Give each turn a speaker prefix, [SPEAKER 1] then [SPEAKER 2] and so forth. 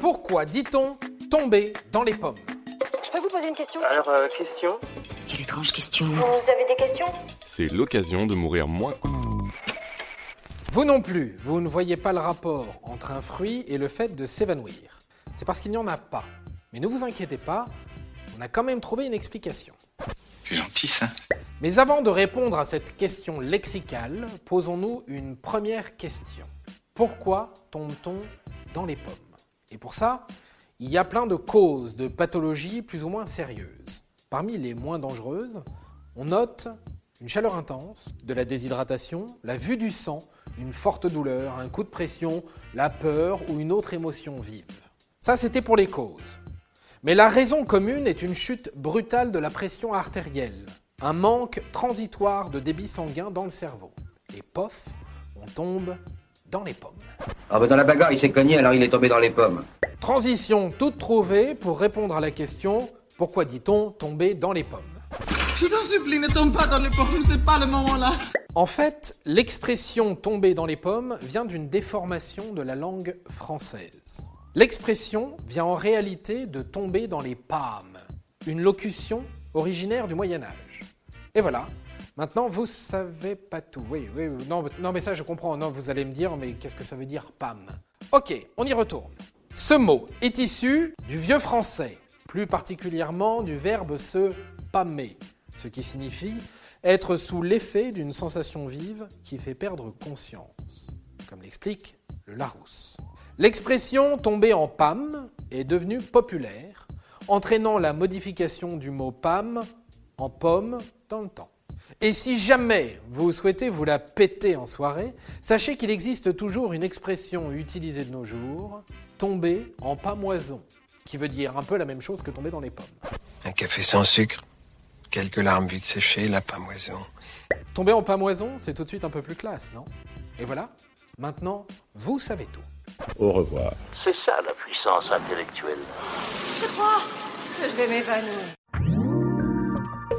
[SPEAKER 1] Pourquoi dit-on tomber dans les pommes
[SPEAKER 2] Je peux vous poser une question
[SPEAKER 3] Alors, euh, question
[SPEAKER 4] Quelle étrange question.
[SPEAKER 2] Vous avez des questions
[SPEAKER 5] C'est l'occasion de mourir moins.
[SPEAKER 1] Vous non plus, vous ne voyez pas le rapport entre un fruit et le fait de s'évanouir. C'est parce qu'il n'y en a pas. Mais ne vous inquiétez pas, on a quand même trouvé une explication.
[SPEAKER 6] C'est gentil ça.
[SPEAKER 1] Mais avant de répondre à cette question lexicale, posons-nous une première question. Pourquoi tombe-t-on dans les pommes Et pour ça, il y a plein de causes de pathologies plus ou moins sérieuses. Parmi les moins dangereuses, on note une chaleur intense, de la déshydratation, la vue du sang, une forte douleur, un coup de pression, la peur ou une autre émotion vive. Ça, c'était pour les causes. Mais la raison commune est une chute brutale de la pression artérielle, un manque transitoire de débit sanguin dans le cerveau. Et pof, on tombe dans les pommes.
[SPEAKER 7] Ah bah dans la bagarre, il s'est cogné, alors il est tombé dans les pommes.
[SPEAKER 1] Transition toute trouvée pour répondre à la question pourquoi dit-on tomber dans les pommes?
[SPEAKER 8] Je t'en supplie, ne tombe pas dans les pommes, c'est pas le moment là.
[SPEAKER 1] En fait, l'expression tomber dans les pommes vient d'une déformation de la langue française. L'expression vient en réalité de tomber dans les pommes, une locution originaire du Moyen Âge. Et voilà, maintenant vous savez pas tout. Oui, oui. Non, non mais ça je comprends. Non, vous allez me dire, mais qu'est-ce que ça veut dire PAM? Ok, on y retourne. Ce mot est issu du vieux français, plus particulièrement du verbe se pâmer, ce qui signifie être sous l'effet d'une sensation vive qui fait perdre conscience, comme l'explique le Larousse. L'expression tomber en PAM est devenue populaire, entraînant la modification du mot PAM en pomme dans le temps. Et si jamais vous souhaitez vous la péter en soirée, sachez qu'il existe toujours une expression utilisée de nos jours, tomber en pamoison, qui veut dire un peu la même chose que tomber dans les pommes.
[SPEAKER 6] Un café sans sucre, quelques larmes vite séchées, la pamoison.
[SPEAKER 1] Tomber en pamoison, c'est tout de suite un peu plus classe, non? Et voilà, maintenant, vous savez tout.
[SPEAKER 9] Au revoir.
[SPEAKER 10] C'est ça la puissance intellectuelle.
[SPEAKER 2] Je crois que je vais m'évanouir.